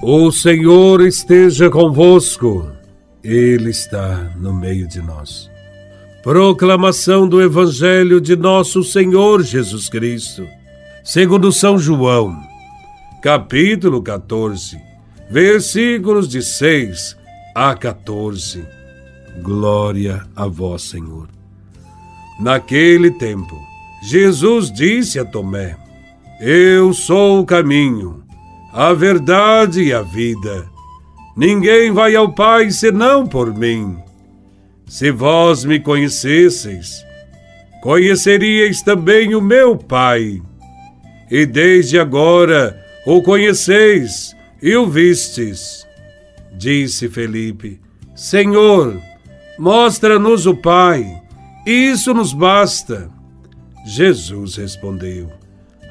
O Senhor esteja convosco, Ele está no meio de nós. Proclamação do Evangelho de Nosso Senhor Jesus Cristo, segundo São João, capítulo 14, versículos de 6 a 14. Glória a Vós, Senhor. Naquele tempo, Jesus disse a Tomé: Eu sou o caminho a verdade e a vida. Ninguém vai ao Pai senão por mim. Se vós me conhecesseis, conheceríeis também o meu Pai. E desde agora o conheceis e o vistes. Disse Felipe: Senhor, mostra-nos o Pai, isso nos basta. Jesus respondeu: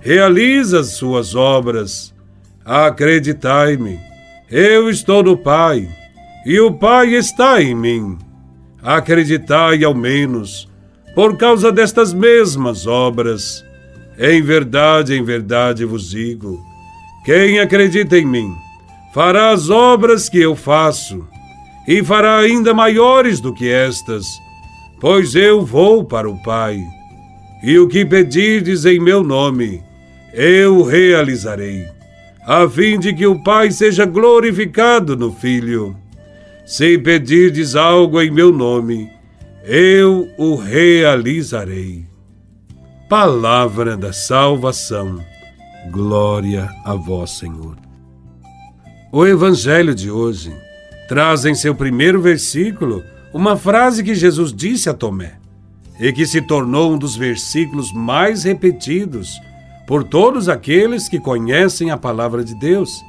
realiza as suas obras. Acreditai-me, eu estou no Pai, e o Pai está em mim. Acreditai ao menos, por causa destas mesmas obras. Em verdade, em verdade vos digo: quem acredita em mim, fará as obras que eu faço, e fará ainda maiores do que estas, pois eu vou para o Pai. E o que pedirdes em meu nome, eu realizarei, a fim de que o Pai seja glorificado no Filho. Se pedirdes algo em meu nome, eu o realizarei. Palavra da salvação. Glória a vós, Senhor. O Evangelho de hoje traz em seu primeiro versículo uma frase que Jesus disse a Tomé e que se tornou um dos versículos mais repetidos por todos aqueles que conhecem a palavra de Deus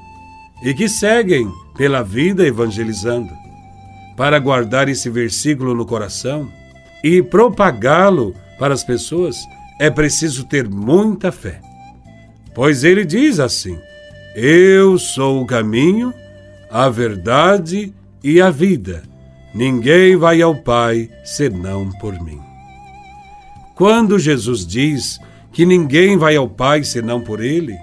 e que seguem pela vida evangelizando. Para guardar esse versículo no coração e propagá-lo para as pessoas, é preciso ter muita fé. Pois ele diz assim: Eu sou o caminho, a verdade e a vida. Ninguém vai ao Pai senão por mim. Quando Jesus diz que ninguém vai ao Pai senão por Ele,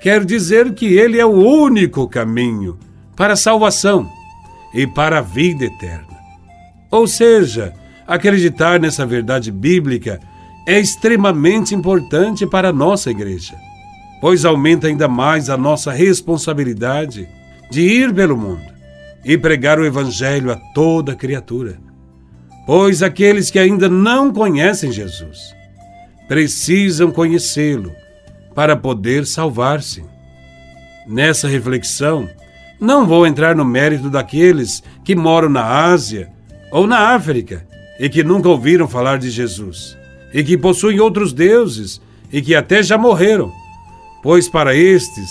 quer dizer que Ele é o único caminho para a salvação e para a vida eterna. Ou seja, acreditar nessa verdade bíblica é extremamente importante para a nossa igreja, pois aumenta ainda mais a nossa responsabilidade de ir pelo mundo e pregar o Evangelho a toda criatura. Pois aqueles que ainda não conhecem Jesus precisam conhecê-lo para poder salvar-se. Nessa reflexão, não vou entrar no mérito daqueles que moram na Ásia ou na África e que nunca ouviram falar de Jesus, e que possuem outros deuses e que até já morreram, pois para estes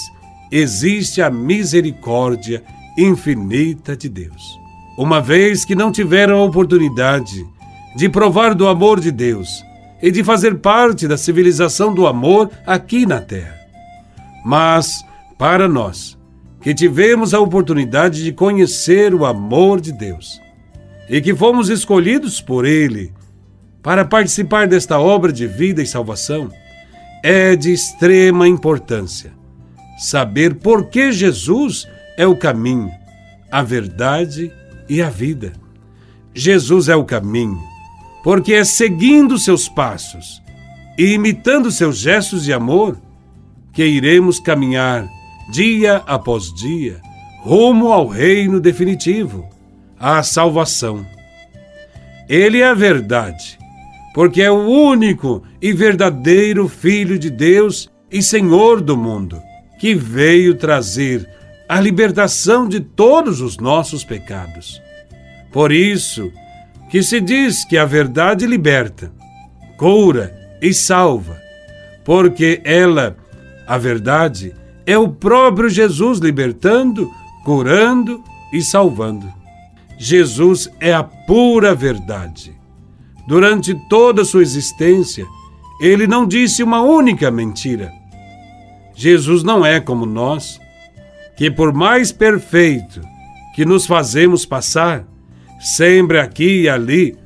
existe a misericórdia infinita de Deus. Uma vez que não tiveram a oportunidade de provar do amor de Deus, e de fazer parte da civilização do amor aqui na Terra. Mas, para nós, que tivemos a oportunidade de conhecer o amor de Deus e que fomos escolhidos por Ele para participar desta obra de vida e salvação, é de extrema importância saber por que Jesus é o caminho, a verdade e a vida. Jesus é o caminho porque é seguindo seus passos e imitando seus gestos de amor que iremos caminhar dia após dia rumo ao reino definitivo, à salvação. Ele é a verdade, porque é o único e verdadeiro Filho de Deus e Senhor do mundo, que veio trazer a libertação de todos os nossos pecados. Por isso, que se diz que a verdade liberta, cura e salva, porque ela, a verdade, é o próprio Jesus libertando, curando e salvando. Jesus é a pura verdade. Durante toda a sua existência, ele não disse uma única mentira. Jesus não é como nós, que por mais perfeito que nos fazemos passar, sempre aqui e ali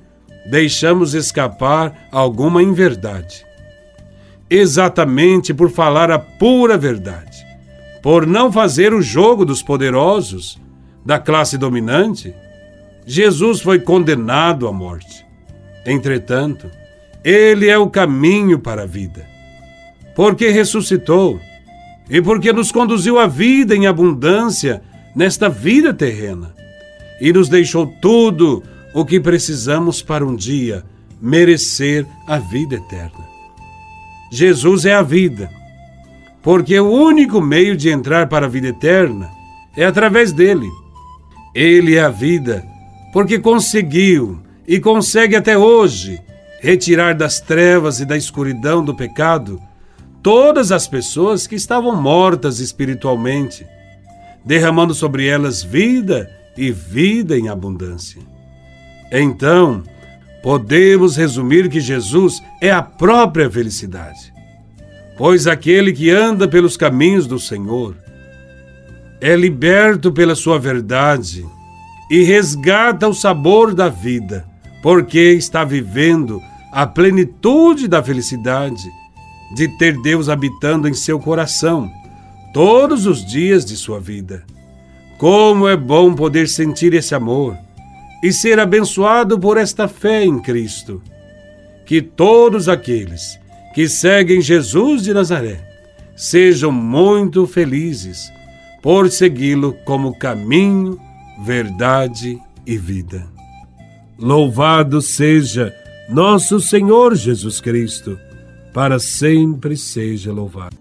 deixamos escapar alguma inverdade. Exatamente por falar a pura verdade, por não fazer o jogo dos poderosos, da classe dominante, Jesus foi condenado à morte. Entretanto, ele é o caminho para a vida. Porque ressuscitou e porque nos conduziu à vida em abundância nesta vida terrena e nos deixou tudo o que precisamos para um dia merecer a vida eterna. Jesus é a vida, porque o único meio de entrar para a vida eterna é através dele. Ele é a vida, porque conseguiu e consegue até hoje retirar das trevas e da escuridão do pecado todas as pessoas que estavam mortas espiritualmente, derramando sobre elas vida e vida em abundância. Então, podemos resumir que Jesus é a própria felicidade, pois aquele que anda pelos caminhos do Senhor é liberto pela sua verdade e resgata o sabor da vida, porque está vivendo a plenitude da felicidade de ter Deus habitando em seu coração todos os dias de sua vida. Como é bom poder sentir esse amor e ser abençoado por esta fé em Cristo. Que todos aqueles que seguem Jesus de Nazaré sejam muito felizes por segui-lo como caminho, verdade e vida. Louvado seja nosso Senhor Jesus Cristo para sempre seja louvado.